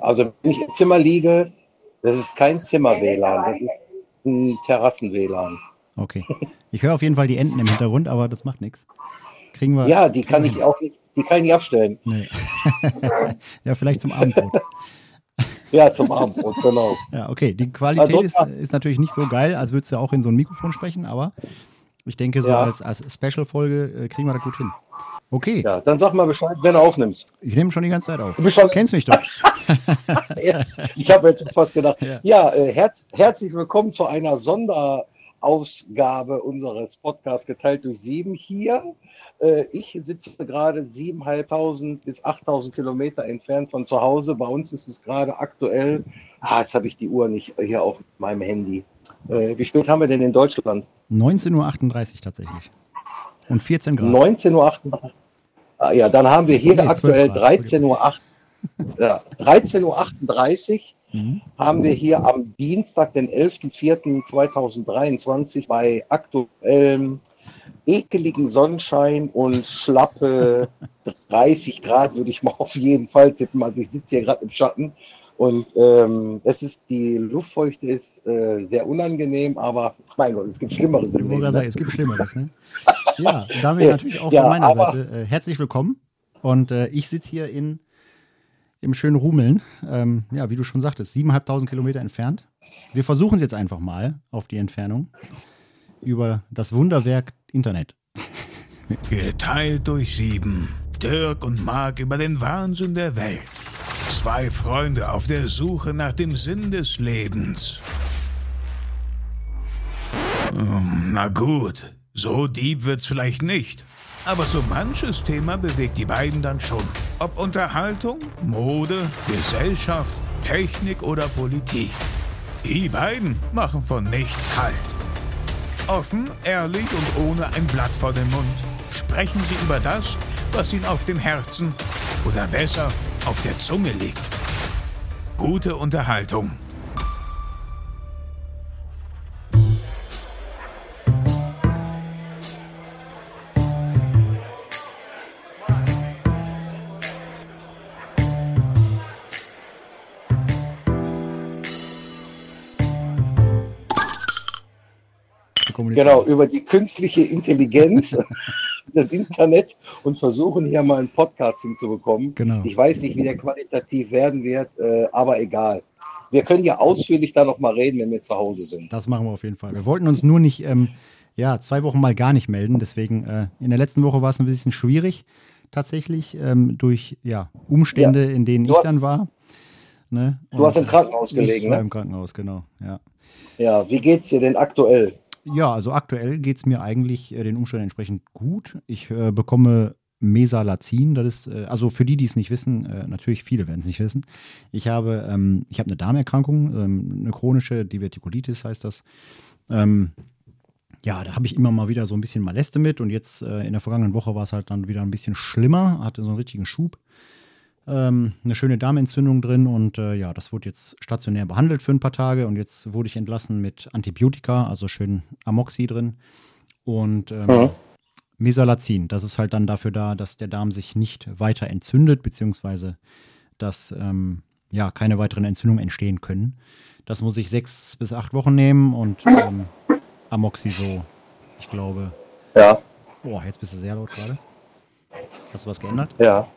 Also wenn ich im Zimmer liege, das ist kein Zimmer-WLAN, das ist ein Terrassen-WLAN. Okay. Ich höre auf jeden Fall die Enten im Hintergrund, aber das macht nichts. Kriegen wir. Ja, die kann ich auch nicht, die kann ich nicht abstellen. Nee. ja, vielleicht zum Abendbrot. Ja, zum Abendbrot, genau. Ja, okay. Die Qualität ist, ist natürlich nicht so geil, als würdest du auch in so ein Mikrofon sprechen, aber ich denke, so ja. als, als Special-Folge äh, kriegen wir das gut hin. Okay. Ja, dann sag mal Bescheid, wenn du aufnimmst. Ich nehme schon die ganze Zeit auf. Du bist schon... kennst mich doch. ja, ich habe jetzt fast gedacht. Ja, ja äh, herz, herzlich willkommen zu einer Sonderausgabe unseres Podcasts geteilt durch sieben hier. Äh, ich sitze gerade 7.500 bis 8.000 Kilometer entfernt von zu Hause. Bei uns ist es gerade aktuell, ah, jetzt habe ich die Uhr nicht hier auf meinem Handy. Äh, wie spät haben wir denn in Deutschland? 19.38 Uhr tatsächlich. Und 14 Grad. 19.38 Uhr. Ah, ja, dann haben wir hier nee, aktuell 13.38 Uhr. Ja, 13.38 Uhr mhm. haben wir hier am Dienstag, den 11.04.2023 bei aktuellem ekeligen Sonnenschein und schlappe 30 Grad würde ich mal auf jeden Fall tippen. Also ich sitze hier gerade im Schatten und ähm, es ist, die Luftfeuchte ist äh, sehr unangenehm, aber mein Gott, es gibt Schlimmeres. Ich wollte sagen, es gibt Schlimmeres, ne? Ja, damit natürlich auch ja, von meiner Seite äh, herzlich willkommen. Und äh, ich sitze hier in, im schönen Rumeln, ähm, ja, wie du schon sagtest, 7.500 Kilometer entfernt. Wir versuchen es jetzt einfach mal auf die Entfernung über das Wunderwerk Internet. Geteilt durch sieben. Dirk und Mark über den Wahnsinn der Welt. Zwei Freunde auf der Suche nach dem Sinn des Lebens. Ähm, na gut, so deep wird's vielleicht nicht. Aber so manches Thema bewegt die beiden dann schon. Ob Unterhaltung, Mode, Gesellschaft, Technik oder Politik. Die beiden machen von nichts Halt. Offen, ehrlich und ohne ein Blatt vor dem Mund sprechen sie über das, was ihnen auf dem Herzen oder besser auf der Zunge liegt. Gute Unterhaltung. Genau, über die künstliche Intelligenz, das Internet und versuchen hier mal einen Podcast hinzubekommen. Genau. Ich weiß nicht, wie der qualitativ werden wird, äh, aber egal. Wir können ja ausführlich da noch mal reden, wenn wir zu Hause sind. Das machen wir auf jeden Fall. Wir wollten uns nur nicht, ähm, ja, zwei Wochen mal gar nicht melden. Deswegen, äh, in der letzten Woche war es ein bisschen schwierig, tatsächlich, ähm, durch ja, Umstände, ja. in denen ich dann war. Ne? du hast im Krankenhaus gelegen, ich war ne? im Krankenhaus, genau, ja. Ja, wie geht's dir denn aktuell? Ja, also aktuell geht es mir eigentlich äh, den Umständen entsprechend gut. Ich äh, bekomme Mesalazin, das ist, äh, also für die, die es nicht wissen, äh, natürlich viele werden es nicht wissen. Ich habe, ähm, ich habe eine Darmerkrankung, ähm, eine chronische Divertikulitis heißt das. Ähm, ja, da habe ich immer mal wieder so ein bisschen Maleste mit und jetzt äh, in der vergangenen Woche war es halt dann wieder ein bisschen schlimmer, hatte so einen richtigen Schub ähm, eine schöne Darmentzündung drin und äh, ja, das wurde jetzt stationär behandelt für ein paar Tage und jetzt wurde ich entlassen mit Antibiotika, also schön Amoxi drin und ähm, mhm. Mesalazin. Das ist halt dann dafür da, dass der Darm sich nicht weiter entzündet, beziehungsweise dass ähm, ja keine weiteren Entzündungen entstehen können. Das muss ich sechs bis acht Wochen nehmen und ähm, Amoxi so, ich glaube. Ja. Boah, jetzt bist du sehr laut gerade. Hast du was geändert? Ja.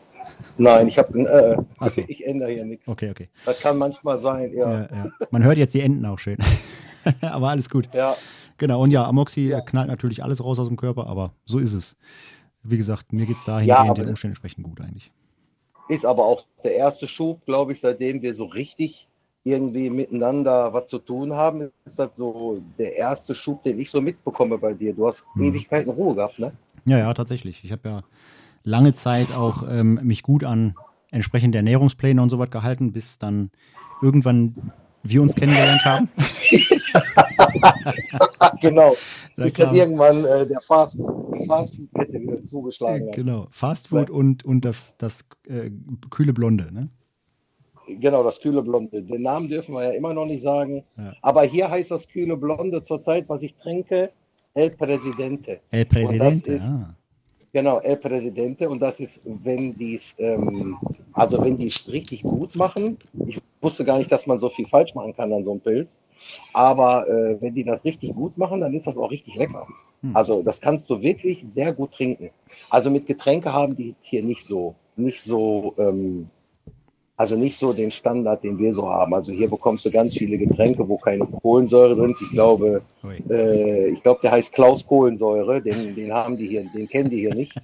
Nein, ich habe, äh, so. ich ändere hier nichts. Okay, okay. Das kann manchmal sein, ja. ja, ja. Man hört jetzt die Enten auch schön. aber alles gut. Ja. Genau, und ja, Amoxi ja. knallt natürlich alles raus aus dem Körper, aber so ist es. Wie gesagt, mir geht es dahin ja, den Umständen entsprechend gut eigentlich. Ist aber auch der erste Schub, glaube ich, seitdem wir so richtig irgendwie miteinander was zu tun haben, ist das so der erste Schub, den ich so mitbekomme bei dir. Du hast hm. Ewigkeiten Ruhe gehabt, ne? Ja, ja, tatsächlich. Ich habe ja lange Zeit auch ähm, mich gut an entsprechende Ernährungspläne und so was gehalten, bis dann irgendwann wir uns kennengelernt haben. genau. Da bis dann irgendwann äh, der Fast, Fastfood-Kette wieder zugeschlagen hat. Genau, Fastfood und, und das, das äh, kühle Blonde, ne? Genau, das kühle Blonde. Den Namen dürfen wir ja immer noch nicht sagen. Ja. Aber hier heißt das kühle Blonde zurzeit, was ich trinke, El Presidente. El Presidente, ah. Genau, El Presidente. Und das ist, wenn die es, ähm, also wenn die es richtig gut machen. Ich wusste gar nicht, dass man so viel falsch machen kann an so einem Pilz. Aber äh, wenn die das richtig gut machen, dann ist das auch richtig lecker. Hm. Also das kannst du wirklich sehr gut trinken. Also mit Getränke haben die hier nicht so, nicht so, ähm, also nicht so den Standard, den wir so haben. Also hier bekommst du ganz viele Getränke, wo keine Kohlensäure drin ist. Ich glaube, äh, ich glaube, der heißt Klaus Kohlensäure. Den, den haben die hier, den kennen die hier nicht.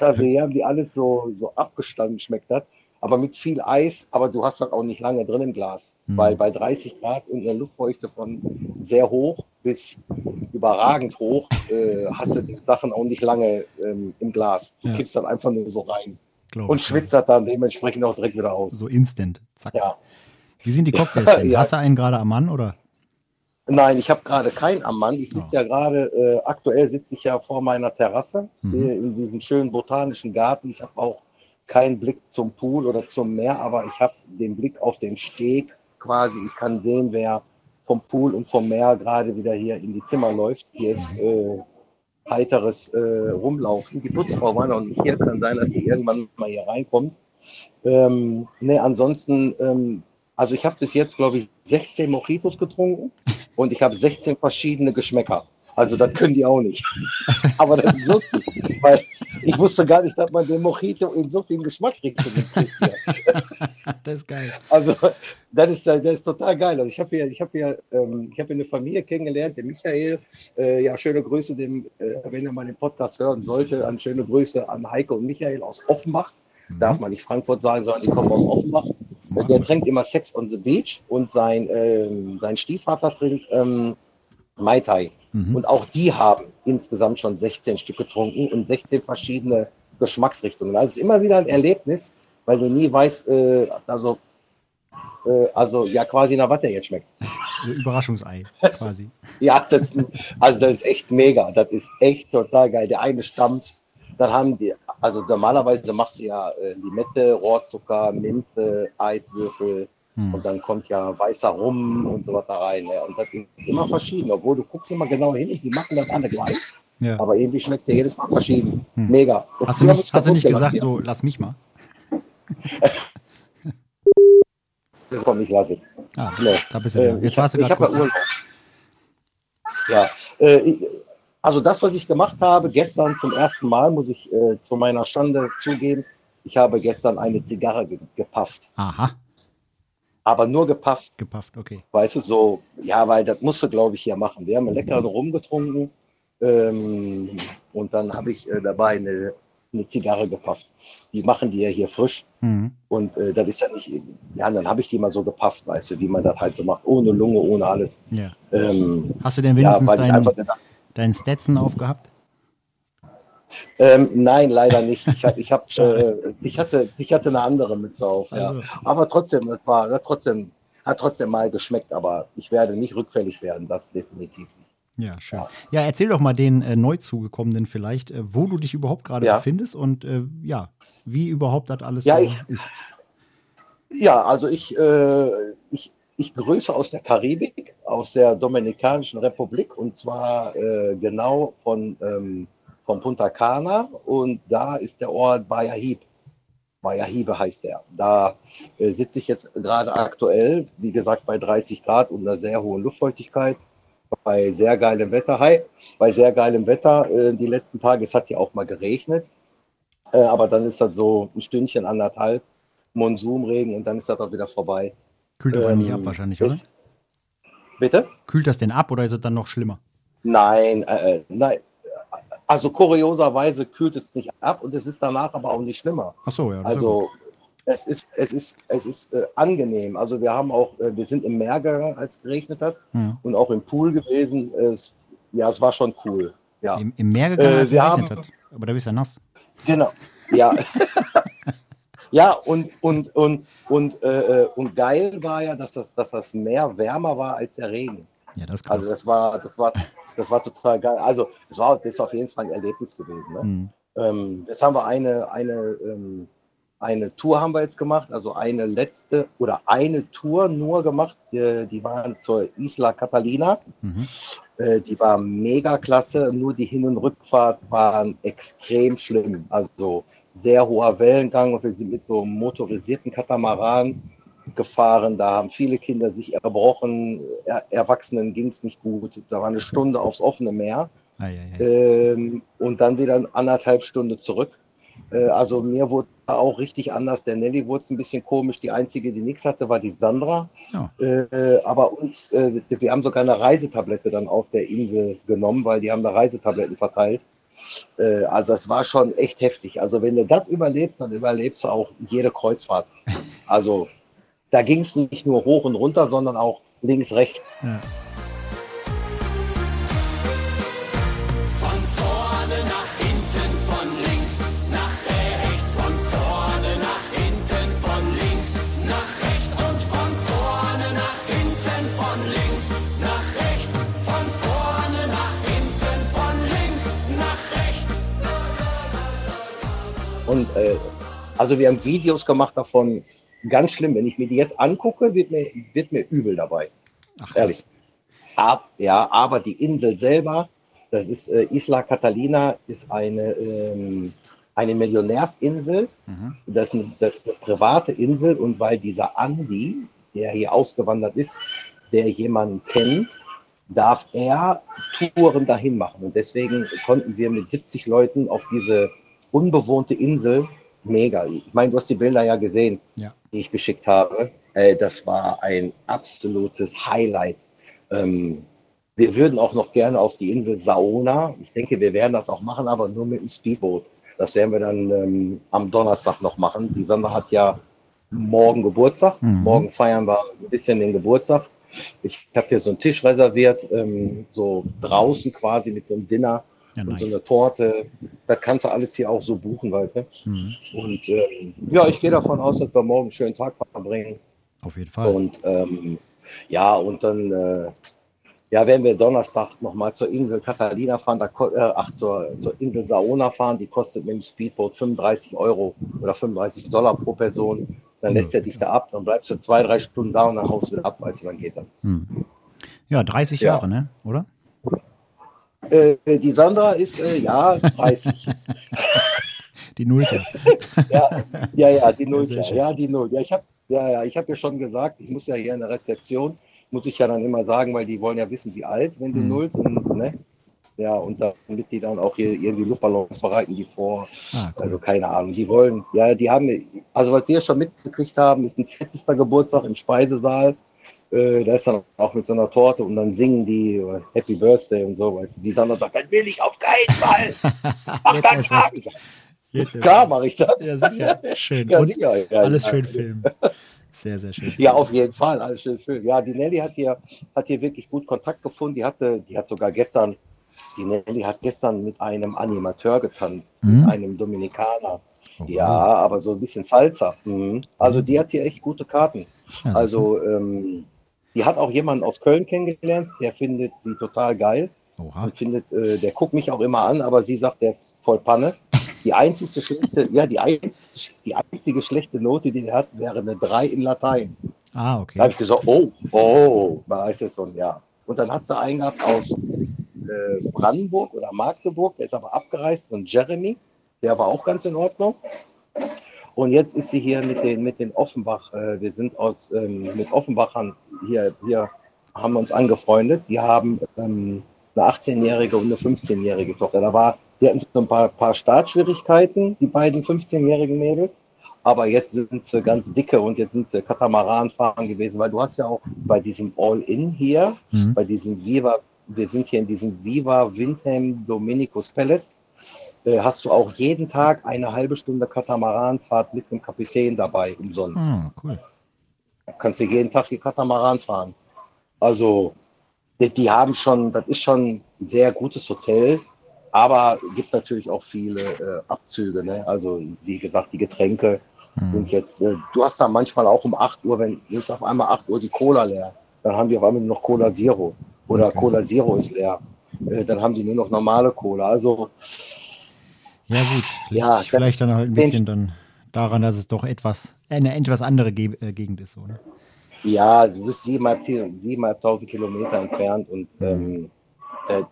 Also hier haben die alles so, so abgestanden, schmeckt das aber mit viel Eis, aber du hast das auch nicht lange drin im Glas, mhm. weil bei 30 Grad und einer Luftfeuchte von sehr hoch bis überragend hoch äh, hast du die Sachen auch nicht lange ähm, im Glas. Du ja. kippst dann einfach nur so rein Glaub und schwitzt das dann dementsprechend auch direkt wieder aus. So instant, zack. Ja. Wie sind die Cocktails denn? ja. Hast du einen gerade am Mann oder? Nein, ich habe gerade keinen am Mann. Ich sitze oh. ja gerade, äh, aktuell sitze ich ja vor meiner Terrasse mhm. in diesem schönen botanischen Garten. Ich habe auch keinen Blick zum Pool oder zum Meer, aber ich habe den Blick auf den Steg quasi. Ich kann sehen, wer vom Pool und vom Meer gerade wieder hier in die Zimmer läuft. Hier ist äh, heiteres äh, Rumlaufen. Die Putzfrau war noch nicht hier. Kann sein, dass sie irgendwann mal hier reinkommt. Ähm, ne, ansonsten, ähm, also ich habe bis jetzt, glaube ich, 16 Mojitos getrunken und ich habe 16 verschiedene Geschmäcker. Also das können die auch nicht. Aber das ist lustig, weil ich wusste gar nicht, dass man den Mojito in so vielen Geschmacksrichtungen kriegt. das ist geil. Also das ist, das ist total geil. Also ich habe hier, ich habe hier, ähm, ich habe eine Familie kennengelernt, den Michael. Äh, ja, schöne Grüße, dem, äh, wenn er mal den Podcast hören sollte, an schöne Grüße an Heike und Michael aus Offenbach. Mhm. Darf man nicht Frankfurt sagen, sondern die kommen aus Offenbach. Mhm. Der trinkt immer Sex on the Beach und sein, ähm, sein Stiefvater trinkt ähm, Mai Tai. Mhm. Und auch die haben insgesamt schon 16 Stück getrunken und 16 verschiedene Geschmacksrichtungen. Also es ist immer wieder ein Erlebnis, weil du nie weißt, äh, also, äh, also ja quasi nach was der jetzt schmeckt. Überraschungsei quasi. ja, das, also das ist echt mega. Das ist echt total geil. Der eine stampft, dann haben die, also normalerweise machst du ja äh, Limette, Rohrzucker, Minze, Eiswürfel, hm. Und dann kommt ja weißer Rum und so was da rein. Ne? Und das ist immer verschieden, obwohl du guckst immer genau hin die machen das alle gleich. Ja. Aber irgendwie schmeckt der jedes Mal verschieden. Hm. Mega. Und hast du nicht, hast du nicht gesagt, so lass mich mal? das kommt nicht lassen. Ah, nee. da bist du. Äh, Jetzt warst du gerade kurz. Ja, äh, also das, was ich gemacht habe, gestern zum ersten Mal, muss ich äh, zu meiner Schande zugeben, ich habe gestern eine Zigarre ge gepafft. Aha aber nur gepafft. Gepafft, okay. Weißt du, so, ja, weil das musst du, glaube ich, hier machen. Wir haben einen leckeren Rum getrunken ähm, und dann habe ich äh, dabei eine, eine Zigarre gepafft. Die machen die ja hier frisch. Mhm. Und äh, das ist ja nicht, ja, dann habe ich die mal so gepafft, weißt du, wie man das halt so macht, ohne Lunge, ohne alles. Ja. Ähm, Hast du denn wenigstens ja, deinen dein Stetson aufgehabt? Ähm, nein, leider nicht. Ich, ich, hab, äh, ich, hatte, ich hatte eine andere Mütze auf. Ja. Also. Aber trotzdem, es war, hat trotzdem, hat trotzdem mal geschmeckt, aber ich werde nicht rückfällig werden, das definitiv nicht. Ja, schön. Ja, ja erzähl doch mal den äh, Neuzugekommenen vielleicht, äh, wo du dich überhaupt gerade ja. befindest und äh, ja, wie überhaupt das alles ja, so ich, ist. Ja, also ich, äh, ich, ich grüße aus der Karibik, aus der Dominikanischen Republik und zwar äh, genau von ähm, von Punta Cana und da ist der Ort Bayahib. Bayahibe heißt er. Da äh, sitze ich jetzt gerade aktuell, wie gesagt, bei 30 Grad und einer sehr hohen Luftfeuchtigkeit, bei sehr geilem Wetter. Hi, bei sehr geilem Wetter. Äh, die letzten Tage, es hat ja auch mal geregnet, äh, aber dann ist das so ein Stündchen, anderthalb, Monsunregen und dann ist das auch wieder vorbei. Kühlt aber ähm, nicht ab wahrscheinlich, oder? Bitte? Kühlt das denn ab oder ist es dann noch schlimmer? Nein, äh, äh nein, also kurioserweise kühlt es sich ab und es ist danach aber auch nicht schlimmer. Ach so, ja. Also es ist, es ist, es ist äh, angenehm. Also wir haben auch, äh, wir sind im Meer gegangen, als es geregnet hat ja. und auch im Pool gewesen. Es, ja, es war schon cool. Ja. Im, im Meer gegangen, als es äh, geregnet haben, hat. Aber da bist du ja nass. Genau. Ja. ja, und, und, und, und, äh, äh, und geil war ja, dass das, dass das Meer wärmer war als der Regen. Ja, das ist krass. Also das war, das war, das war total geil. Also das war, das ist auf jeden Fall ein Erlebnis gewesen. Ne? Mhm. Ähm, jetzt haben wir eine, eine, ähm, eine Tour haben wir jetzt gemacht, also eine letzte oder eine Tour nur gemacht. Die, die waren zur Isla Catalina. Mhm. Äh, die war mega klasse, nur die Hin- und Rückfahrt waren extrem schlimm. Also sehr hoher Wellengang und wir sind mit so einem motorisierten Katamaran gefahren. Da haben viele Kinder sich erbrochen, er Erwachsenen ging es nicht gut. Da war eine Stunde aufs offene Meer ah, ja, ja. Ähm, und dann wieder anderthalb Stunden zurück. Äh, also mir wurde auch richtig anders. Der Nelly wurde es ein bisschen komisch. Die einzige, die nichts hatte, war die Sandra. Oh. Äh, aber uns, äh, wir haben sogar eine Reisetablette dann auf der Insel genommen, weil die haben da Reisetabletten verteilt. Äh, also es war schon echt heftig. Also wenn du das überlebst, dann überlebst du auch jede Kreuzfahrt. Also da ging es nicht nur hoch und runter, sondern auch links, rechts. Ja. Und äh, also wir haben Videos gemacht davon, ganz schlimm. Wenn ich mir die jetzt angucke, wird mir, wird mir übel dabei. Ach, Ehrlich. Ab, ja, aber die Insel selber, das ist äh, Isla Catalina, ist eine, ähm, eine Millionärsinsel. Mhm. Das, ist eine, das ist eine private Insel und weil dieser Andi, der hier ausgewandert ist, der jemanden kennt, darf er Touren dahin machen. Und deswegen konnten wir mit 70 Leuten auf diese unbewohnte Insel, mega. Ich meine, du hast die Bilder ja gesehen, ja. die ich geschickt habe. Äh, das war ein absolutes Highlight. Ähm, wir würden auch noch gerne auf die Insel Saona. Ich denke, wir werden das auch machen, aber nur mit dem Speedboot. Das werden wir dann ähm, am Donnerstag noch machen. Die Sandra hat ja morgen Geburtstag. Mhm. Morgen feiern wir ein bisschen den Geburtstag. Ich habe hier so einen Tisch reserviert, ähm, so draußen quasi mit so einem Dinner ja, und nice. so eine Torte. Das kannst du alles hier auch so buchen, weißt du. Mhm. Und ähm, ja, ich gehe davon aus, dass wir morgen einen schönen Tag verbringen. Auf jeden Fall. Und ähm, ja, und dann äh, ja, werden wir Donnerstag nochmal zur Insel Catalina fahren, da, äh, ach, zur, zur Insel Saona fahren, die kostet mit dem Speedboot 35 Euro oder 35 Dollar pro Person. Dann lässt er dich da ab, dann bleibst du zwei, drei Stunden da und dann haust du wieder ab, als dann geht dann. Hm. Ja, 30 ja. Jahre, ne? Oder? Äh, die Sandra ist, äh, ja, 30. die Nullte. ja, ja, ja, die Nullte. Ja, die Null. Ja, ich habe ja, ja, ich hab ja schon gesagt, ich muss ja hier in der Rezeption, muss ich ja dann immer sagen, weil die wollen ja wissen, wie alt, wenn du mhm. nullst. Und, ne? Ja, und damit die dann auch hier irgendwie Luftballons bereiten die vor. Ah, cool. Also keine Ahnung. Die wollen, ja, die haben, also was wir schon mitgekriegt haben, ist ein 40. Geburtstag im Speisesaal. Äh, da ist dann auch mit so einer Torte und dann singen die äh, Happy Birthday und so, weißt du. Die Sandra sagt, das will ich auf keinen Fall. Mach das ab. Klar mache ich das. Ja, sicher. Schön. Ja, sicher. Ja, alles ja. schön filmen. Sehr, sehr schön. Ja, auf jeden Fall, alles schön filmen. Ja, die Nelly hat hier, hat hier wirklich gut Kontakt gefunden. Die hatte, die hat sogar gestern, die Nelly hat gestern mit einem Animateur getanzt, mhm. mit einem Dominikaner. Oh, ja, aber so ein bisschen Salsa. Mhm. Also die hat hier echt gute Karten. also ähm, die hat auch jemanden aus Köln kennengelernt, der findet sie total geil. Oha. Und findet, äh, der guckt mich auch immer an, aber sie sagt, der ist voll Panne. Die einzige schlechte, ja, die einzige, die einzige schlechte Note, die du hast, wäre eine 3 in Latein. Ah, okay. Da habe ich gesagt, oh, oh, da heißt es so, ja. Und dann hat sie einen gehabt aus äh, Brandenburg oder Magdeburg, der ist aber abgereist, so ein Jeremy, der war auch ganz in Ordnung. Und jetzt ist sie hier mit den, mit den Offenbach, äh, wir sind aus, ähm, mit Offenbachern hier, hier haben wir uns angefreundet. Die haben ähm, eine 18-jährige und eine 15-jährige Tochter. Da war, wir hatten so ein paar, paar Startschwierigkeiten, die beiden 15-jährigen Mädels. Aber jetzt sind sie ganz dicke und jetzt sind sie Katamaran fahren gewesen, weil du hast ja auch bei diesem All-In hier, mhm. bei diesem Viva, wir sind hier in diesem Viva Windham Dominicus Palace hast du auch jeden Tag eine halbe Stunde Katamaranfahrt mit dem Kapitän dabei, umsonst. Ah, cool. Kannst du jeden Tag die Katamaran fahren. Also, die, die, haben schon, das ist schon ein sehr gutes Hotel, aber gibt natürlich auch viele äh, Abzüge. Ne? Also, wie gesagt, die Getränke hm. sind jetzt, äh, du hast da manchmal auch um 8 Uhr, wenn ist auf einmal 8 Uhr die Cola leer, dann haben die auf einmal nur noch Cola Zero oder okay. Cola Zero ist leer. Äh, dann haben die nur noch normale Cola. Also, ja, gut. Ja, vielleicht dann halt ein bisschen dann daran, dass es doch etwas, eine etwas andere Ge äh, Gegend ist, oder? Ja, du bist siebeneinhalbtausend Kilometer entfernt und ähm,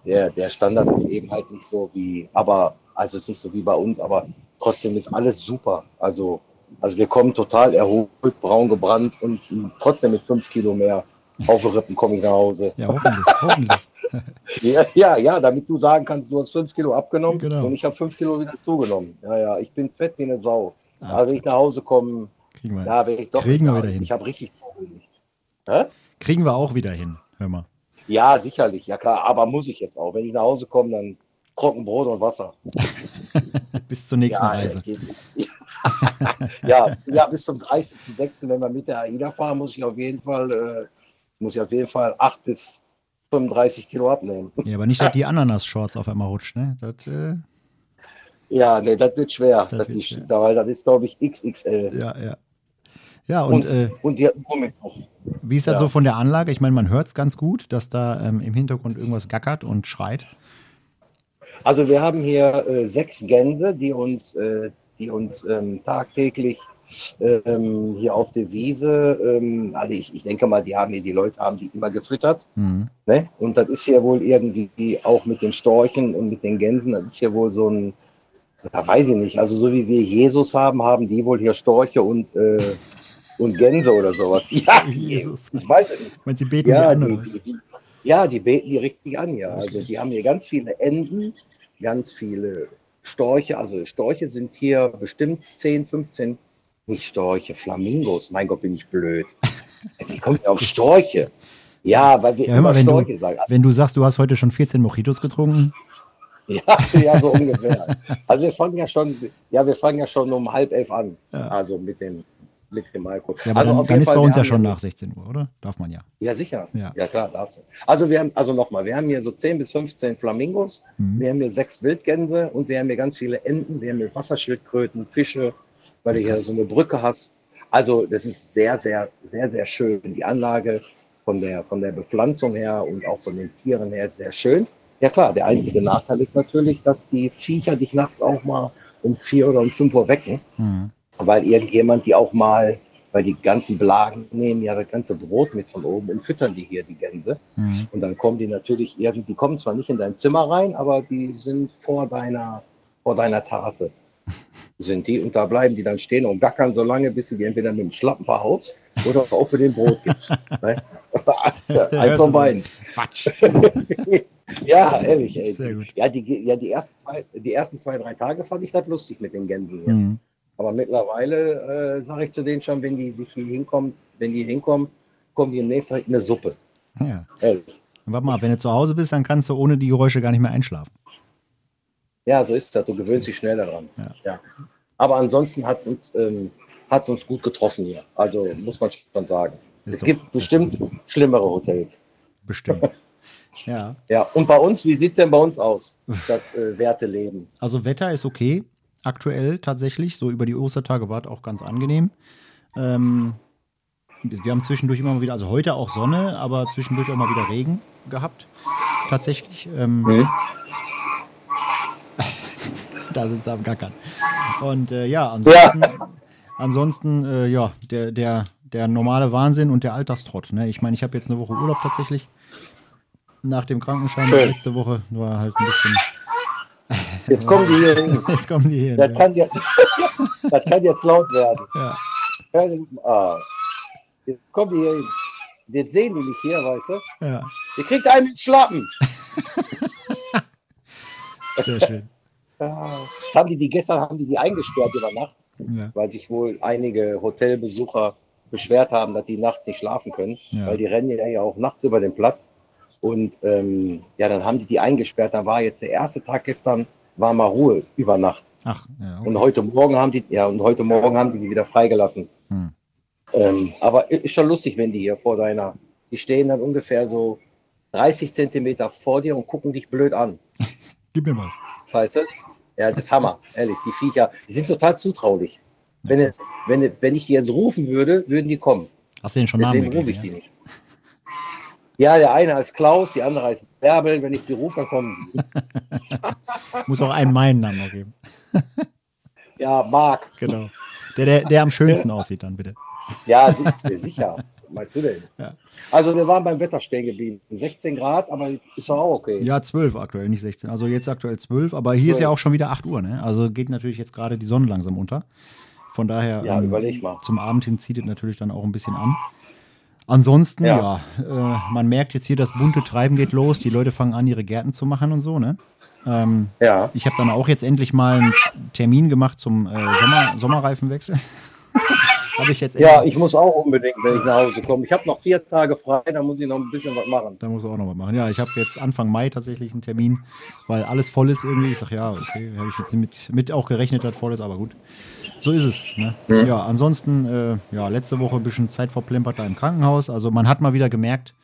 der, der Standard ist eben halt nicht so wie, aber, also ist nicht so wie bei uns, aber trotzdem ist alles super. Also, also wir kommen total erholt, braun gebrannt und trotzdem mit fünf Kilo mehr auf Rippen komme ich nach Hause. Ja, hoffentlich, hoffentlich. ja, ja, ja, damit du sagen kannst, du hast fünf Kilo abgenommen genau. und ich habe fünf Kilo wieder zugenommen. Ja, ja, ich bin fett wie eine Sau. Ah, also wenn ich nach Hause komme, kriegen wir, ja, ich doch kriegen wir wieder hin. Ich habe richtig zugelegt. Kriegen wir auch wieder hin, hör mal. Ja, sicherlich, ja klar, aber muss ich jetzt auch. Wenn ich nach Hause komme, dann Trockenbrot und Wasser. bis zur nächsten ja, Reise. ja, ja, bis zum 30.06., wenn wir mit der AIDA fahren, muss ich auf jeden Fall, äh, muss ich auf jeden Fall 8 bis 35 Kilo abnehmen. Ja, aber nicht, dass die Ananas-Shorts auf einmal rutscht, ne? Das, äh, ja, nee, das wird schwer. Das, das, wird schwer. weil das ist, glaube ich, XXL. Ja, ja. Ja, und, und, äh, und die noch. Wie ist das ja. so von der Anlage? Ich meine, man hört es ganz gut, dass da ähm, im Hintergrund irgendwas gackert und schreit. Also wir haben hier äh, sechs Gänse, die uns, äh, die uns ähm, tagtäglich ähm, hier auf der Wiese, ähm, also ich, ich denke mal, die haben hier, die Leute haben die immer gefüttert. Mhm. Ne? Und das ist hier wohl irgendwie auch mit den Storchen und mit den Gänsen, das ist hier wohl so ein, da weiß ich nicht, also so wie wir Jesus haben, haben die wohl hier Storche und, äh, und Gänse oder sowas. Ja, Jesus. ich weiß es nicht. Meinst, sie beten ja, die an, die, die, ja, die beten die richtig an, ja. Okay. Also die haben hier ganz viele Enden, ganz viele Storche. Also Storche sind hier bestimmt 10, 15, nicht Storche, Flamingos. Mein Gott, bin ich blöd. Wie kommt ihr auf Storche? Ja, weil wir ja, immer, wenn Storche du, sagen. Wenn du sagst, du hast heute schon 14 Mojitos getrunken. Ja, ja, so ungefähr. Also wir fangen ja schon, ja, wir fangen ja schon um halb elf an. Ja. Also mit dem mit dem Alkohol. Ja, aber also dann, dann ist Fall, bei uns ja schon nach 16 Uhr, oder? Darf man ja. Ja, sicher. Ja, ja klar, darfst du. Also wir haben, also nochmal, wir haben hier so 10 bis 15 Flamingos, mhm. wir haben hier sechs Wildgänse und wir haben hier ganz viele Enten, wir haben hier Wasserschildkröten, Fische, weil du hier so eine Brücke hast. Also das ist sehr, sehr, sehr, sehr schön. Die Anlage von der, von der Bepflanzung her und auch von den Tieren her sehr schön. Ja klar, der einzige Nachteil ist natürlich, dass die Viecher dich nachts auch mal um vier oder um fünf Uhr wecken. Mhm weil irgendjemand die auch mal, weil die ganzen Blagen nehmen ja das ganze Brot mit von oben und füttern die hier, die Gänse. Mhm. Und dann kommen die natürlich irgendwie, die kommen zwar nicht in dein Zimmer rein, aber die sind vor deiner, vor deiner Terrasse. Sind die und da bleiben die dann stehen und gackern so lange, bis du die entweder mit dem Schlappen verhaust oder auch für den Brot gibst. ne? Eins von beiden. Quatsch. ja, ehrlich, ey. Ja, die, ja die, ersten zwei, die ersten zwei, drei Tage fand ich das lustig mit den Gänsen. Mhm. Aber mittlerweile äh, sage ich zu denen schon, wenn die hier hinkommen, wenn die hinkommen, kommen die im nächsten Tag in eine Suppe. Ja. Ehrlich. Warte mal, wenn du zu Hause bist, dann kannst du ohne die Geräusche gar nicht mehr einschlafen. Ja, so ist das. Du gewöhnst dich schnell daran. Ja. ja. Aber ansonsten hat es uns, ähm, uns gut getroffen hier. Also muss man schon sagen. Es so. gibt bestimmt schlimmere Hotels. Bestimmt. Ja. Ja, und bei uns, wie sieht es denn bei uns aus, das äh, Werteleben? Also Wetter ist okay aktuell tatsächlich. So über die Ostertage war es auch ganz angenehm. Ähm, wir haben zwischendurch immer mal wieder, also heute auch Sonne, aber zwischendurch auch mal wieder Regen gehabt. Tatsächlich. Ähm, mhm. da sind sie am Gackern. Und äh, ja, ansonsten, ja. ansonsten äh, ja, der, der, der normale Wahnsinn und der Alltagstrott. Ne? Ich meine, ich habe jetzt eine Woche Urlaub tatsächlich. Nach dem Krankenschein Schön. letzte Woche war halt ein bisschen Jetzt kommen die hier hin. Jetzt kommen die hier hin. Das, ja. kann, jetzt, das kann jetzt laut werden. Ja. Ah. Jetzt kommen die hier hin. Jetzt sehen die mich hier, weißt du? Ja. Ihr kriegt einen mit Schlappen. Sehr schön. Das haben die, die gestern haben die die eingesperrt über Nacht, ja. weil sich wohl einige Hotelbesucher beschwert haben, dass die nachts nicht schlafen können, ja. weil die rennen ja auch nachts über den Platz. Und ähm, ja, dann haben die die eingesperrt. Da war jetzt der erste Tag gestern, war mal Ruhe über Nacht. Ach, ja, okay. Und heute Morgen haben die, ja, und heute Morgen haben die die wieder freigelassen. Hm. Ähm, aber ist schon lustig, wenn die hier vor deiner, die stehen dann ungefähr so 30 Zentimeter vor dir und gucken dich blöd an. Gib mir was. Weißt du? Ja, das ist Hammer, ehrlich. Die Viecher, die sind total zutraulich. Wenn, es, wenn, wenn ich die jetzt rufen würde, würden die kommen. Hast du den schon Deswegen rufe ich die nicht. Ja, der eine heißt Klaus, die andere heißt Bärbel. Wenn ich die rufe, dann kommen Muss auch einen meinen Namen noch geben. ja, Marc. Genau. Der, der, der am schönsten aussieht dann, bitte. Ja, sicher. Meinst du denn? Ja. Also wir waren beim Wetter stehen geblieben. 16 Grad, aber ist doch auch okay. Ja, 12 aktuell, nicht 16. Also jetzt aktuell 12, aber hier 12. ist ja auch schon wieder 8 Uhr, ne? Also geht natürlich jetzt gerade die Sonne langsam unter. Von daher, ja, ähm, überleg mal. zum Abend hin zieht es natürlich dann auch ein bisschen an. Ansonsten, ja, ja äh, man merkt jetzt hier, das bunte Treiben geht los. Die Leute fangen an, ihre Gärten zu machen und so, ne? Ähm, ja. Ich habe dann auch jetzt endlich mal einen Termin gemacht zum äh, Sommer, Sommerreifenwechsel. Habe ich jetzt ja, ich muss auch unbedingt, wenn ich nach Hause komme. Ich habe noch vier Tage frei, da muss ich noch ein bisschen was machen. Da muss ich auch noch was machen. Ja, ich habe jetzt Anfang Mai tatsächlich einen Termin, weil alles voll ist irgendwie. Ich sage, ja, okay, habe ich jetzt mit, mit auch gerechnet, dass voll ist, aber gut. So ist es. Ne? Mhm. Ja, ansonsten, äh, ja, letzte Woche ein bisschen Zeit verplempert da im Krankenhaus. Also man hat mal wieder gemerkt,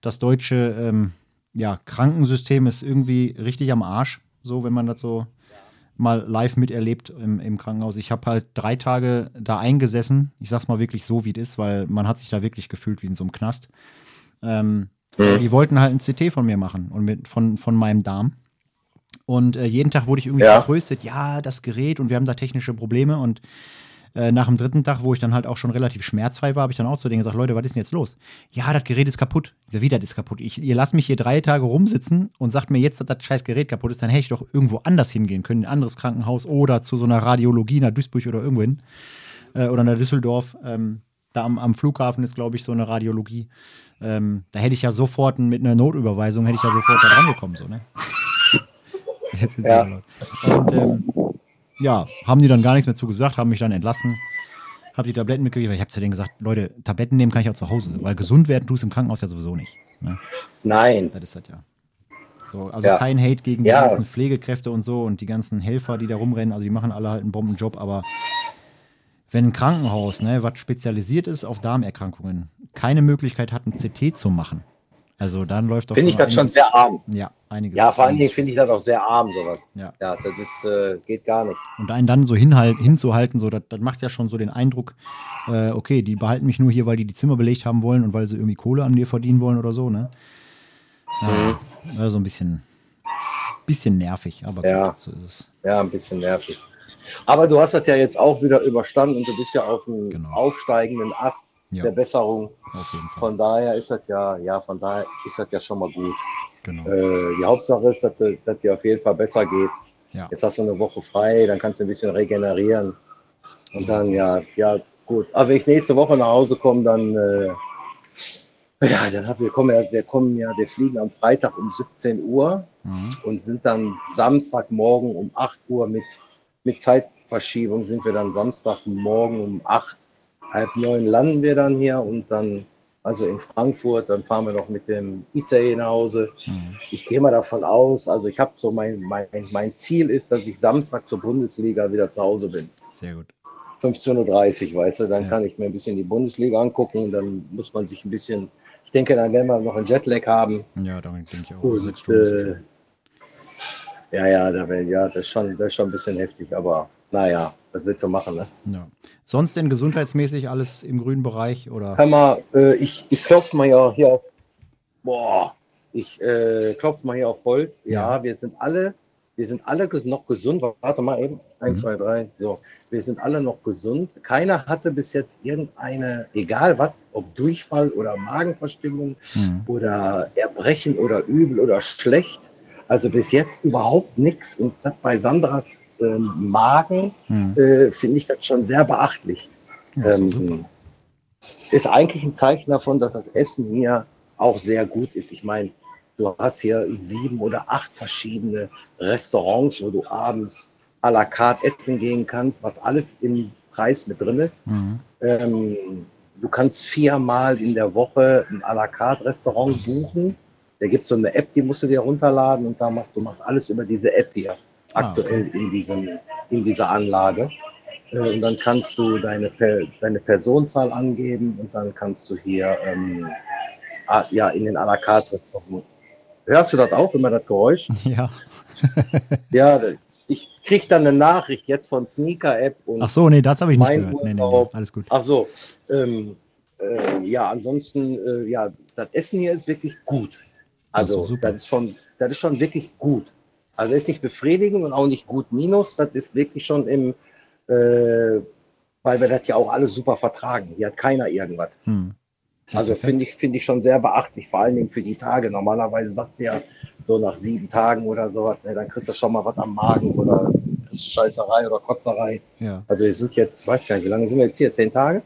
das deutsche ähm, ja, Krankensystem ist irgendwie richtig am Arsch. So, wenn man das so mal live miterlebt im, im Krankenhaus. Ich habe halt drei Tage da eingesessen. Ich sag's mal wirklich so, wie es ist, weil man hat sich da wirklich gefühlt wie in so einem Knast. Ähm, mhm. Die wollten halt ein CT von mir machen und mit, von, von meinem Darm. Und äh, jeden Tag wurde ich irgendwie ja. vertröstet, ja, das Gerät und wir haben da technische Probleme. Und äh, nach dem dritten Tag, wo ich dann halt auch schon relativ schmerzfrei war, habe ich dann auch zu denen gesagt, Leute, was ist denn jetzt los? Ja, das Gerät ist kaputt. Sag, wie, das ist kaputt. Ich, ihr lasst mich hier drei Tage rumsitzen und sagt mir jetzt, dass das scheiß Gerät kaputt ist, dann hätte ich doch irgendwo anders hingehen können, in ein anderes Krankenhaus oder zu so einer Radiologie nach Duisburg oder irgendwo hin. Äh, oder nach Düsseldorf. Ähm, da am, am, Flughafen ist, glaube ich, so eine Radiologie. Ähm, da hätte ich ja sofort mit einer Notüberweisung, hätte ich ja sofort da dran gekommen, so, ne? Jetzt sind ja. Und ähm, ja, haben die dann gar nichts mehr zu gesagt, haben mich dann entlassen. Hab die Tabletten mitgekriegt, weil ich habe zu denen gesagt, Leute, Tabletten nehmen kann ich auch zu Hause, weil gesund werden tust im Krankenhaus ja sowieso nicht. Ne? Nein. Das ist das ja. So, also ja. kein Hate gegen die ja. ganzen Pflegekräfte und so und die ganzen Helfer, die da rumrennen, also die machen alle halt einen Bombenjob, aber wenn ein Krankenhaus, ne, was spezialisiert ist auf Darmerkrankungen, keine Möglichkeit hat, ein CT zu machen, also dann läuft doch Finde ich das schon sehr arm. Ja, einiges. Ja, vor allen Dingen finde ich das auch sehr arm, sowas. Ja. Ja, das ist, äh, geht gar nicht. Und einen dann so hinhalt, hinzuhalten, so, das, das macht ja schon so den Eindruck, äh, okay, die behalten mich nur hier, weil die die Zimmer belegt haben wollen und weil sie irgendwie Kohle an mir verdienen wollen oder so, ne? Ja, mhm. also ein bisschen, bisschen nervig, aber ja. gut, so ist es. Ja, ein bisschen nervig. Aber du hast das ja jetzt auch wieder überstanden und du bist ja auf einem genau. aufsteigenden Ast ja. der Besserung. Von daher ist das ja, ja, von daher ist das ja schon mal gut. Genau. Äh, die Hauptsache ist, dass, dass dir auf jeden Fall besser geht. Ja. Jetzt hast du eine Woche frei, dann kannst du ein bisschen regenerieren. Und dann, ja, ja, gut. Aber wenn ich nächste Woche nach Hause komme, dann, äh, ja, dann haben wir kommen ja, wir kommen ja, wir fliegen am Freitag um 17 Uhr mhm. und sind dann Samstagmorgen um 8 Uhr mit, mit Zeitverschiebung sind wir dann Samstagmorgen um 8 halb neun landen wir dann hier und dann, also in Frankfurt, dann fahren wir noch mit dem ICE nach Hause. Mhm. Ich gehe mal davon aus, also ich habe so mein, mein, mein Ziel ist, dass ich Samstag zur Bundesliga wieder zu Hause bin. Sehr gut. 15.30 Uhr, weißt du, dann ja. kann ich mir ein bisschen die Bundesliga angucken, dann muss man sich ein bisschen, ich denke, dann werden wir noch einen Jetlag haben. Ja, damit denke ich auch. Und, ja, ja, da wär, ja, das ist, schon, das ist schon ein bisschen heftig, aber naja, was willst du machen, ne? Ja. Sonst denn gesundheitsmäßig alles im grünen Bereich oder? Hör mal, äh, ich, ich klopfe mal ja hier auf. Boah, ich äh, klopfe mal hier auf Holz. Ja, ja, wir sind alle, wir sind alle noch gesund. Warte mal eben. Eins, mhm. zwei, drei. So, wir sind alle noch gesund. Keiner hatte bis jetzt irgendeine, egal was, ob Durchfall oder Magenverstimmung mhm. oder Erbrechen oder übel oder schlecht. Also bis jetzt überhaupt nichts. Und das bei Sandras ähm, Magen, hm. äh, finde ich das schon sehr beachtlich. Ja, ähm, ist eigentlich ein Zeichen davon, dass das Essen hier auch sehr gut ist. Ich meine, du hast hier sieben oder acht verschiedene Restaurants, wo du abends à la carte essen gehen kannst, was alles im Preis mit drin ist. Mhm. Ähm, du kannst viermal in der Woche ein à la carte Restaurant buchen. Da gibt es so eine App, die musst du dir runterladen und da machst du machst alles über diese App hier aktuell ah, okay. in, diesem, in dieser Anlage. Äh, und dann kannst du deine, deine Personenzahl angeben und dann kannst du hier ähm, ja, in den à la carte Restaurant. Hörst du das auch, immer das Geräusch? Ja. ja, ich kriege dann eine Nachricht jetzt von Sneaker-App. Ach so, nee, das habe ich nicht gehört. Nee, nee, nee, alles gut. Ach so. Ähm, äh, ja, ansonsten, äh, ja, das Essen hier ist wirklich gut. Also, das, das, ist schon, das ist schon wirklich gut. Also ist nicht befriedigend und auch nicht gut minus. Das ist wirklich schon im, äh, weil wir das ja auch alles super vertragen. Hier hat keiner irgendwas. Hm. Also finde ich, finde ich schon sehr beachtlich, vor allen Dingen für die Tage. Normalerweise sagst du ja so nach sieben Tagen oder sowas, ne, dann kriegst du schon mal was am Magen oder kriegst Scheißerei oder Kotzerei. Ja. Also wir sind jetzt, weiß ich gar nicht, wie lange sind wir jetzt hier? Zehn Tage?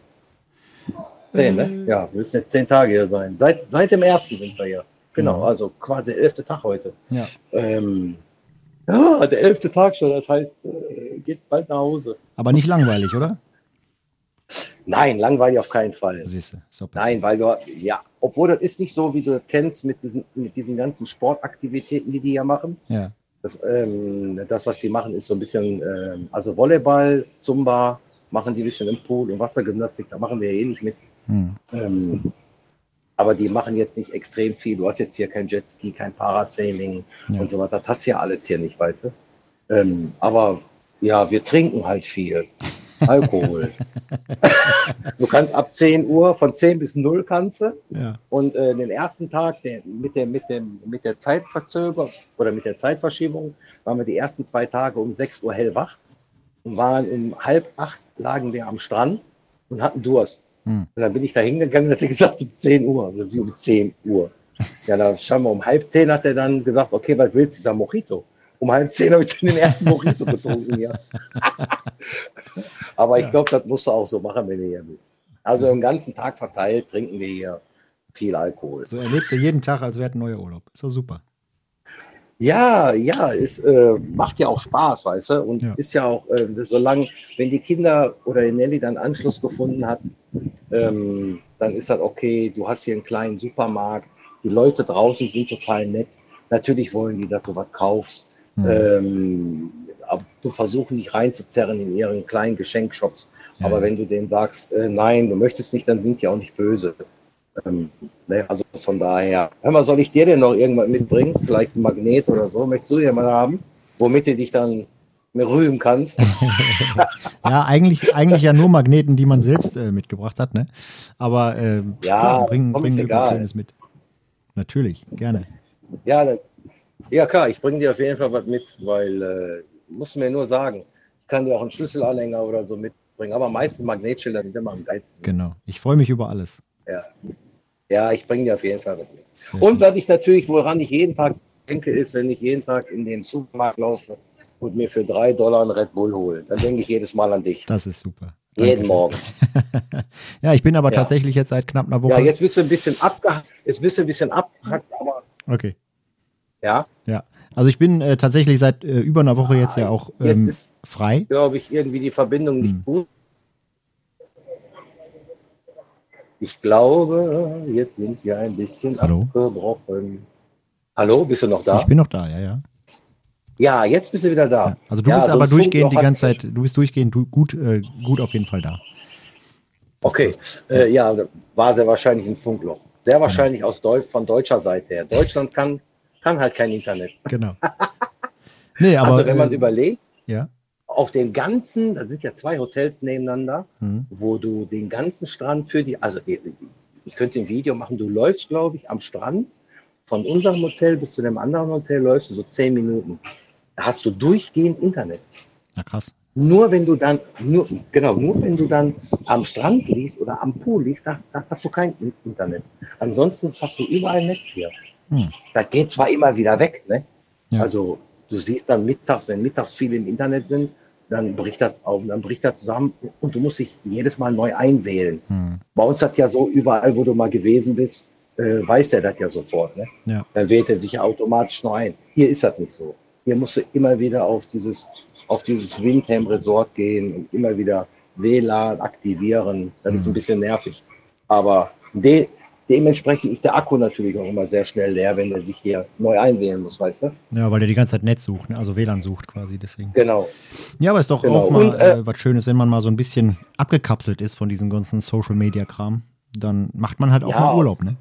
Zehn, ne? Äh. Ja, wir müssen jetzt zehn Tage hier sein. Seit, seit dem ersten sind wir hier. Genau, mhm. also quasi der elfte Tag heute. Ja. Ähm, ja, der elfte Tag schon, das heißt, äh, geht bald nach Hause. Aber nicht langweilig, oder? Nein, langweilig auf keinen Fall. Siehste, Nein, weil du, ja, obwohl das ist nicht so, wie du kennst mit diesen, mit diesen ganzen Sportaktivitäten, die die ja machen. Ja. Das, ähm, das was sie machen, ist so ein bisschen, ähm, also Volleyball, Zumba, machen die ein bisschen im Pool und Wassergymnastik, da machen wir ja eh nicht mit. Hm. Ähm, aber die machen jetzt nicht extrem viel. Du hast jetzt hier kein Jetski, kein Parasailing ja. und so weiter. Das hast du ja alles hier nicht, weißt du? Ähm, aber ja, wir trinken halt viel. Alkohol. du kannst ab 10 Uhr, von 10 bis 0 kannst du. Ja. Und äh, den ersten Tag der, mit, der, mit, dem, mit der Zeitverzögerung oder mit der Zeitverschiebung waren wir die ersten zwei Tage um 6 Uhr hellwach und waren um halb acht lagen wir am Strand und hatten Durst. Hm. Und dann bin ich da hingegangen und hat er gesagt, um 10 Uhr, also wie um 10 Uhr. Ja, da schauen wir um halb zehn hat er dann gesagt, okay, was willst du? Sag, Mojito. Um halb zehn habe ich dann den ersten Mojito getrunken, ja. Aber ich ja. glaube, das musst du auch so machen, wenn du hier bist. Also den ganzen Tag verteilt trinken wir hier viel Alkohol. So erlebst du jeden Tag, als wäre ein neuer Urlaub. Ist doch super. Ja, ja, es äh, macht ja auch Spaß, weißt du? Und ja. ist ja auch, äh, solange, wenn die Kinder oder Nelly dann Anschluss gefunden hat, ähm, dann ist das okay. Du hast hier einen kleinen Supermarkt, die Leute draußen sind total nett. Natürlich wollen die, dass du was kaufst. Mhm. Ähm, aber du versuchen nicht reinzuzerren in ihren kleinen Geschenkshops. Ja. Aber wenn du denen sagst, äh, nein, du möchtest nicht, dann sind die auch nicht böse. Ähm, ne, also von daher, hör mal, soll ich dir denn noch irgendwas mitbringen? Vielleicht ein Magnet oder so? Möchtest du jemanden haben, womit du dich dann mir rühmen kannst? ja, eigentlich, eigentlich ja nur Magneten, die man selbst äh, mitgebracht hat, ne? Aber äh, ja, klar, bring, bring mir Schönes mit. Natürlich, gerne. Ja, ja klar, ich bringe dir auf jeden Fall was mit, weil äh, musst du mir nur sagen. Ich kann dir auch einen Schlüsselanhänger oder so mitbringen, aber meistens Magnetschilder sind immer am geilsten. Genau, ich freue mich über alles. Ja. Ja, ich bringe dir auf jeden Fall mit. Und was ich natürlich, woran ich jeden Tag denke, ist, wenn ich jeden Tag in den Supermarkt laufe und mir für drei Dollar einen Red Bull hole, dann denke ich jedes Mal an dich. Das ist super. Jeden Morgen. ja, ich bin aber ja. tatsächlich jetzt seit knapp einer Woche. Ja, jetzt bist du ein bisschen abgehackt, jetzt bist du ein bisschen abgehackt, aber. Okay. Ja. Ja. Also ich bin äh, tatsächlich seit äh, über einer Woche jetzt ja auch ähm, jetzt ist, frei. Glaube ich, irgendwie die Verbindung nicht hm. gut. Ich glaube, jetzt sind wir ein bisschen Hallo? abgebrochen. Hallo, bist du noch da? Ich bin noch da, ja, ja. Ja, jetzt bist du wieder da. Ja, also du ja, bist aber durchgehend die ganze Zeit, du bist durchgehend gut, äh, gut auf jeden Fall da. Das okay, äh, ja, war sehr wahrscheinlich ein Funkloch. Sehr wahrscheinlich ja. aus Deutsch, von deutscher Seite her. Deutschland kann, kann halt kein Internet. Genau. nee, aber, also wenn man äh, überlegt, ja auf den ganzen, da sind ja zwei Hotels nebeneinander, mhm. wo du den ganzen Strand für die, also ich, ich könnte ein Video machen, du läufst, glaube ich, am Strand von unserem Hotel bis zu dem anderen Hotel läufst du so zehn Minuten. Da hast du durchgehend Internet. Na krass. Nur wenn du dann, nur, genau, nur wenn du dann am Strand liegst oder am Pool liegst, da, da hast du kein Internet. Ansonsten hast du überall Netz hier. Hm. Das geht zwar immer wieder weg, ne? Ja. Also du siehst dann mittags, wenn mittags viele im Internet sind, dann bricht das auf, dann bricht das zusammen und du musst dich jedes Mal neu einwählen. Hm. Bei uns hat ja so überall, wo du mal gewesen bist, äh, weiß der das ja sofort. Ne? Ja. Dann wählt er sich ja automatisch neu ein. Hier ist das nicht so. Hier musst du immer wieder auf dieses, auf dieses Windham Resort gehen und immer wieder WLAN aktivieren. Das hm. ist ein bisschen nervig. Aber de, Dementsprechend ist der Akku natürlich auch immer sehr schnell leer, wenn er sich hier neu einwählen muss, weißt du? Ja, weil er die ganze Zeit Netz sucht, ne? also WLAN sucht quasi deswegen. Genau. Ja, aber ist doch genau. auch mal Und, äh, was Schönes, wenn man mal so ein bisschen abgekapselt ist von diesem ganzen Social Media Kram. Dann macht man halt auch ja, mal Urlaub, ne?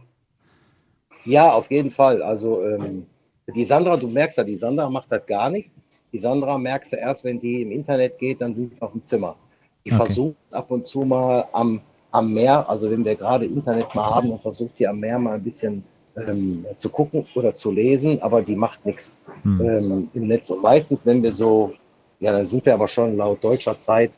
Ja, auf jeden Fall. Also ähm, die Sandra, du merkst ja, die Sandra macht das gar nicht. Die Sandra merkst du erst, wenn die im Internet geht, dann sind wir auf dem Zimmer. Ich okay. versuche ab und zu mal am am Meer, also wenn wir gerade Internet mal haben, dann versucht die am Meer mal ein bisschen ähm, zu gucken oder zu lesen, aber die macht nichts hm. ähm, im Netz. Und meistens, wenn wir so, ja, dann sind wir aber schon laut deutscher Zeit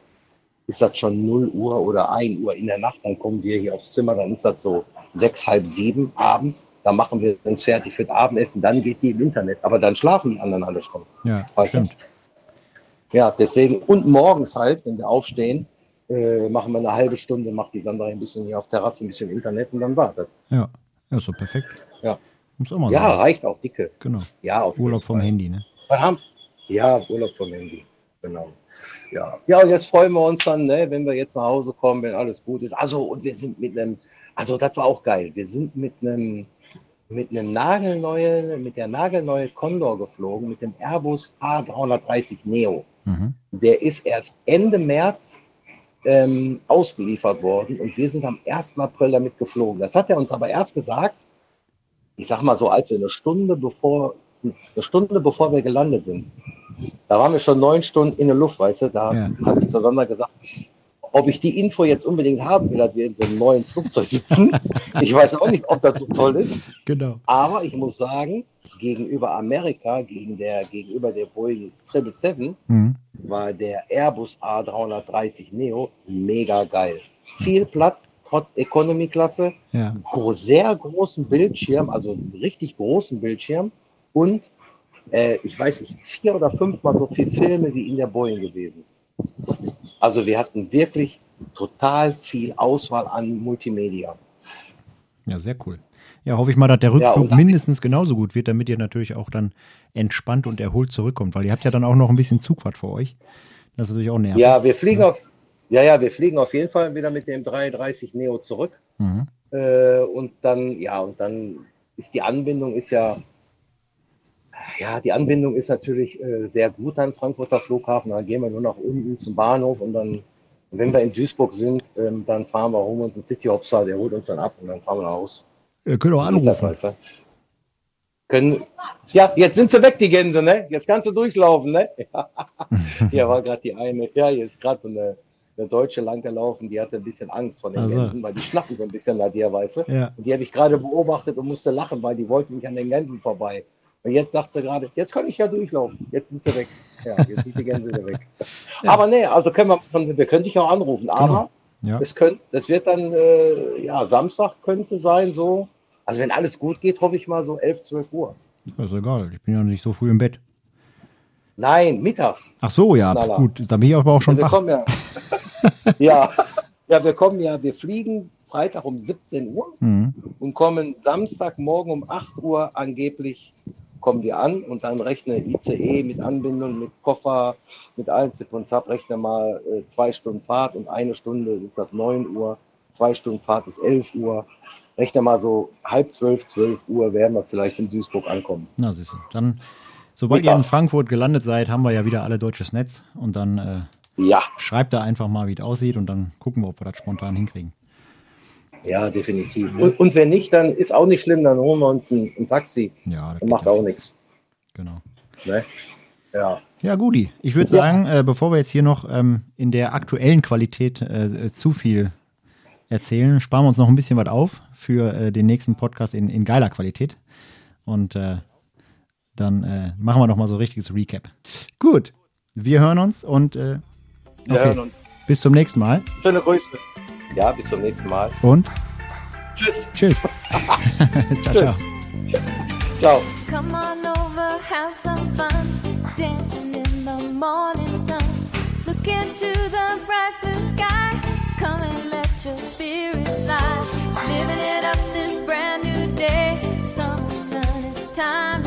ist das schon 0 Uhr oder 1 Uhr in der Nacht, dann kommen wir hier aufs Zimmer, dann ist das so sechs, halb sieben abends, dann machen wir uns fertig für das Abendessen, dann geht die im Internet, aber dann schlafen die anderen alle schon. Ja, stimmt. Ja, deswegen, und morgens halt, wenn wir aufstehen, äh, machen wir eine halbe Stunde, macht die Sandra ein bisschen hier auf Terrasse, ein bisschen Internet und dann wartet. Ja, ja, so perfekt. Ja. Muss auch mal ja, sagen. reicht auch dicke. Genau. Ja, Urlaub vom Handy, ne? Ja, Urlaub vom Handy, genau. Ja. ja, und jetzt freuen wir uns dann, ne, wenn wir jetzt nach Hause kommen, wenn alles gut ist. Also, und wir sind mit einem, also das war auch geil. Wir sind mit einem, mit einem nagelneuen, mit der nagelneue Condor geflogen, mit dem Airbus A330 Neo. Mhm. Der ist erst Ende März ähm, ausgeliefert worden und wir sind am 1. April damit geflogen. Das hat er uns aber erst gesagt, ich sag mal so, als wir eine Stunde bevor, eine Stunde bevor wir gelandet sind. Da waren wir schon neun Stunden in der Luft, weißt du, da ja. habe ich zueinander gesagt, ob ich die Info jetzt unbedingt haben will, dass wir in so einem neuen Flugzeug sitzen. ich weiß auch nicht, ob das so toll ist. Genau. Aber ich muss sagen, gegenüber Amerika, gegen der, gegenüber der Boeing 777, mhm. war der Airbus A330 Neo mega geil. Viel Platz, trotz Economy-Klasse, ja. sehr großen Bildschirm, also richtig großen Bildschirm und äh, ich weiß nicht, vier oder fünfmal so viele Filme wie in der Boeing gewesen. Also wir hatten wirklich total viel Auswahl an Multimedia. Ja, sehr cool. Ja, hoffe ich mal, dass der Rückflug ja, mindestens genauso gut wird, damit ihr natürlich auch dann entspannt und erholt zurückkommt, weil ihr habt ja dann auch noch ein bisschen Zugfahrt für euch. Das ist natürlich auch nervig. Ja, wir fliegen ja. auf, ja, ja, wir fliegen auf jeden Fall wieder mit dem 330 Neo zurück. Mhm. Äh, und dann, ja, und dann ist die Anbindung ist ja ja, die Anbindung ist natürlich äh, sehr gut an Frankfurter Flughafen. Dann gehen wir nur nach unten zum Bahnhof und dann, wenn wir in Duisburg sind, ähm, dann fahren wir holen uns einen Cityhopser, der holt uns dann ab und dann fahren wir nach Hause. Ihr könnt auch anrufen. Können, ja, jetzt sind sie weg, die Gänse, ne? Jetzt kannst du durchlaufen, ne? hier war gerade die eine, ja, hier ist gerade so eine, eine Deutsche langgelaufen, die hatte ein bisschen Angst vor den also. Gänsen, weil die schnappen so ein bisschen nach dir, weißt du? Ja. Und die habe ich gerade beobachtet und musste lachen, weil die wollten nicht an den Gänsen vorbei. Und jetzt sagt sie gerade, jetzt kann ich ja durchlaufen. Jetzt sind sie weg. Ja, jetzt sind die Gänse wieder weg. Ja. Aber nee, also können wir, wir können dich auch anrufen. Genau. Aber ja. es, könnt, es wird dann, äh, ja, Samstag könnte sein, so. Also wenn alles gut geht, hoffe ich mal so 11, 12 Uhr. ist egal. Ich bin ja nicht so früh im Bett. Nein, mittags. Ach so, ja, Knaller. gut. Da bin ich aber auch schon ja, wach. Ja, ja, ja, wir kommen ja, wir fliegen Freitag um 17 Uhr mhm. und kommen Samstagmorgen um 8 Uhr angeblich kommen die an und dann rechne ICE mit Anbindung, mit Koffer, mit allen Zip und Zap, rechne mal äh, zwei Stunden Fahrt und eine Stunde ist das 9 Uhr, zwei Stunden Fahrt ist 11 Uhr. Rechne mal so halb zwölf, zwölf Uhr werden wir vielleicht in Duisburg ankommen. Na, siehst du. Dann, sobald Mittags. ihr in Frankfurt gelandet seid, haben wir ja wieder alle deutsches Netz und dann äh, ja. schreibt da einfach mal, wie es aussieht und dann gucken wir, ob wir das spontan hinkriegen. Ja, definitiv. Und, und, wenn nicht, dann ist auch nicht schlimm, dann holen wir uns ein, ein Taxi. Ja, das macht auch nichts. Genau. Ne? Ja. Ja, Gudi. Ich würde sagen, äh, bevor wir jetzt hier noch ähm, in der aktuellen Qualität äh, zu viel erzählen, sparen wir uns noch ein bisschen was auf für äh, den nächsten Podcast in, in geiler Qualität. Und äh, dann äh, machen wir noch mal so ein richtiges Recap. Gut, wir hören uns und äh, okay. wir hören uns. bis zum nächsten Mal. Schöne Grüße. Ja, bis zum nächsten Mal. Und? Tschüss. Tschüss. ciao, ciao. Ciao. Come on over, have some fun. Dancing in the morning sun. Look into the bright Living it up this brand new day. Summer sun, it's time.